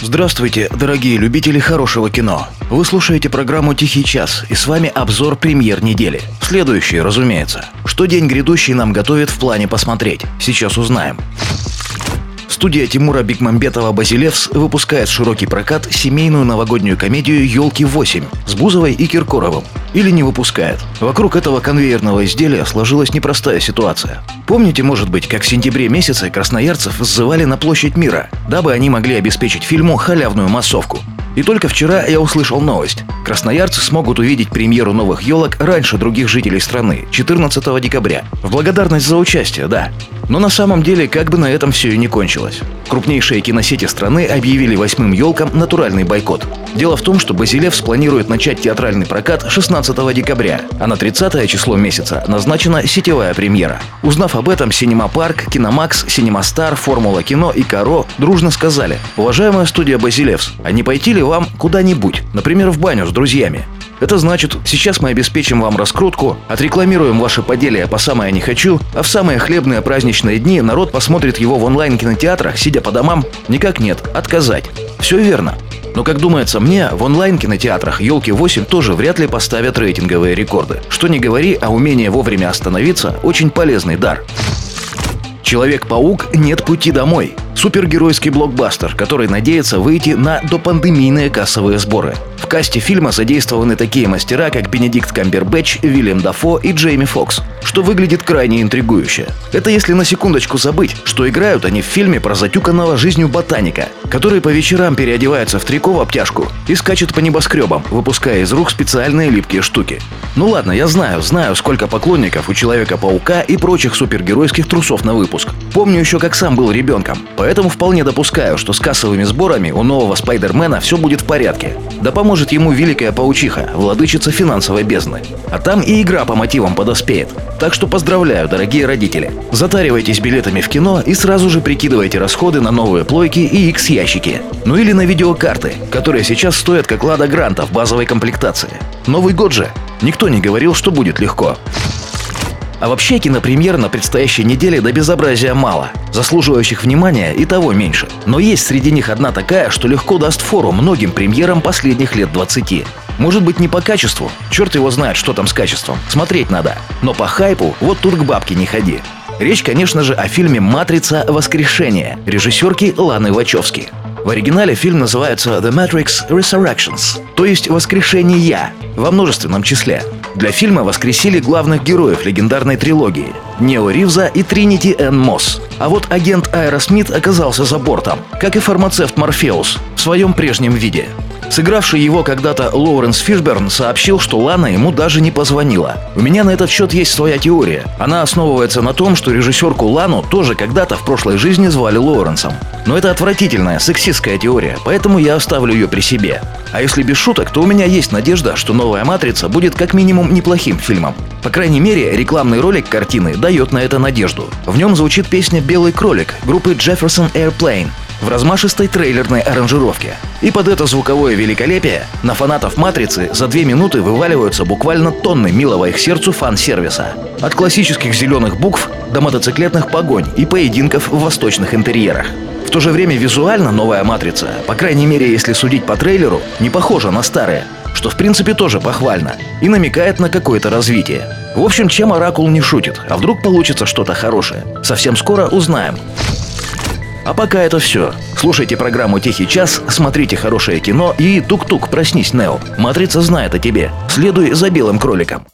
Здравствуйте, дорогие любители хорошего кино. Вы слушаете программу «Тихий час» и с вами обзор премьер недели. Следующий, разумеется. Что день грядущий нам готовит в плане посмотреть? Сейчас узнаем. Студия Тимура Бекмамбетова-Базилевс выпускает широкий прокат семейную новогоднюю комедию «Елки-8» с Бузовой и Киркоровым. Или не выпускает. Вокруг этого конвейерного изделия сложилась непростая ситуация. Помните, может быть, как в сентябре месяце красноярцев сзывали на площадь мира, дабы они могли обеспечить фильму халявную массовку? И только вчера я услышал новость. Красноярцы смогут увидеть премьеру новых елок раньше других жителей страны, 14 декабря. В благодарность за участие, да. Но на самом деле, как бы на этом все и не кончилось. Крупнейшие киносети страны объявили восьмым елкам натуральный бойкот. Дело в том, что Базилевс планирует начать театральный прокат 16 декабря, а на 30 число месяца назначена сетевая премьера. Узнав об этом, Синема Парк, Киномакс, Синема Стар, Формула Кино и Каро дружно сказали «Уважаемая студия Базилевс, а не пойти ли вам куда-нибудь, например, в баню с друзьями? Это значит, сейчас мы обеспечим вам раскрутку, отрекламируем ваши поделия по самое не хочу, а в самые хлебные праздничные дни народ посмотрит его в онлайн-кинотеатрах, сидя по домам? Никак нет, отказать. Все верно. Но, как думается мне, в онлайн-кинотеатрах «Елки-8» тоже вряд ли поставят рейтинговые рекорды. Что не говори, а умение вовремя остановиться – очень полезный дар. Человек-паук «Нет пути домой» супергеройский блокбастер, который надеется выйти на допандемийные кассовые сборы. В касте фильма задействованы такие мастера, как Бенедикт Камбербэтч, Вильям Дафо и Джейми Фокс, что выглядит крайне интригующе. Это если на секундочку забыть, что играют они в фильме про затюканного жизнью ботаника, который по вечерам переодевается в трико в обтяжку и скачет по небоскребам, выпуская из рук специальные липкие штуки. Ну ладно, я знаю, знаю, сколько поклонников у Человека-паука и прочих супергеройских трусов на выпуск. Помню еще, как сам был ребенком, Поэтому вполне допускаю, что с кассовыми сборами у нового Спайдермена все будет в порядке. Да поможет ему великая паучиха, владычица финансовой бездны. А там и игра по мотивам подоспеет. Так что поздравляю, дорогие родители. Затаривайтесь билетами в кино и сразу же прикидывайте расходы на новые плойки и X-ящики. Ну или на видеокарты, которые сейчас стоят как Лада Гранта в базовой комплектации. Новый год же. Никто не говорил, что будет легко. А вообще кинопремьер на предстоящей неделе до безобразия мало. Заслуживающих внимания и того меньше. Но есть среди них одна такая, что легко даст фору многим премьерам последних лет 20. Может быть не по качеству, черт его знает, что там с качеством, смотреть надо. Но по хайпу вот тут к бабке не ходи. Речь, конечно же, о фильме «Матрица. Воскрешение» режиссерки Ланы Вачовски. В оригинале фильм называется «The Matrix Resurrections», то есть «Воскрешения» во множественном числе. Для фильма воскресили главных героев легендарной трилогии – Нео Ривза и Тринити Энн Мосс. А вот агент Аэросмит оказался за бортом, как и фармацевт Морфеус в своем прежнем виде. Сыгравший его когда-то Лоуренс Фишберн сообщил, что Лана ему даже не позвонила. У меня на этот счет есть своя теория. Она основывается на том, что режиссерку Лану тоже когда-то в прошлой жизни звали Лоуренсом. Но это отвратительная, сексистская теория, поэтому я оставлю ее при себе. А если без шуток, то у меня есть надежда, что новая «Матрица» будет как минимум неплохим фильмом. По крайней мере, рекламный ролик картины дает на это надежду. В нем звучит песня «Белый кролик» группы Jefferson Airplane, в размашистой трейлерной аранжировке. И под это звуковое великолепие на фанатов «Матрицы» за две минуты вываливаются буквально тонны милого их сердцу фан-сервиса. От классических зеленых букв до мотоциклетных погонь и поединков в восточных интерьерах. В то же время визуально новая «Матрица», по крайней мере если судить по трейлеру, не похожа на старые, что в принципе тоже похвально, и намекает на какое-то развитие. В общем, чем Оракул не шутит, а вдруг получится что-то хорошее. Совсем скоро узнаем. А пока это все. Слушайте программу «Тихий час», смотрите хорошее кино и тук-тук, проснись, Нео. Матрица знает о тебе. Следуй за белым кроликом.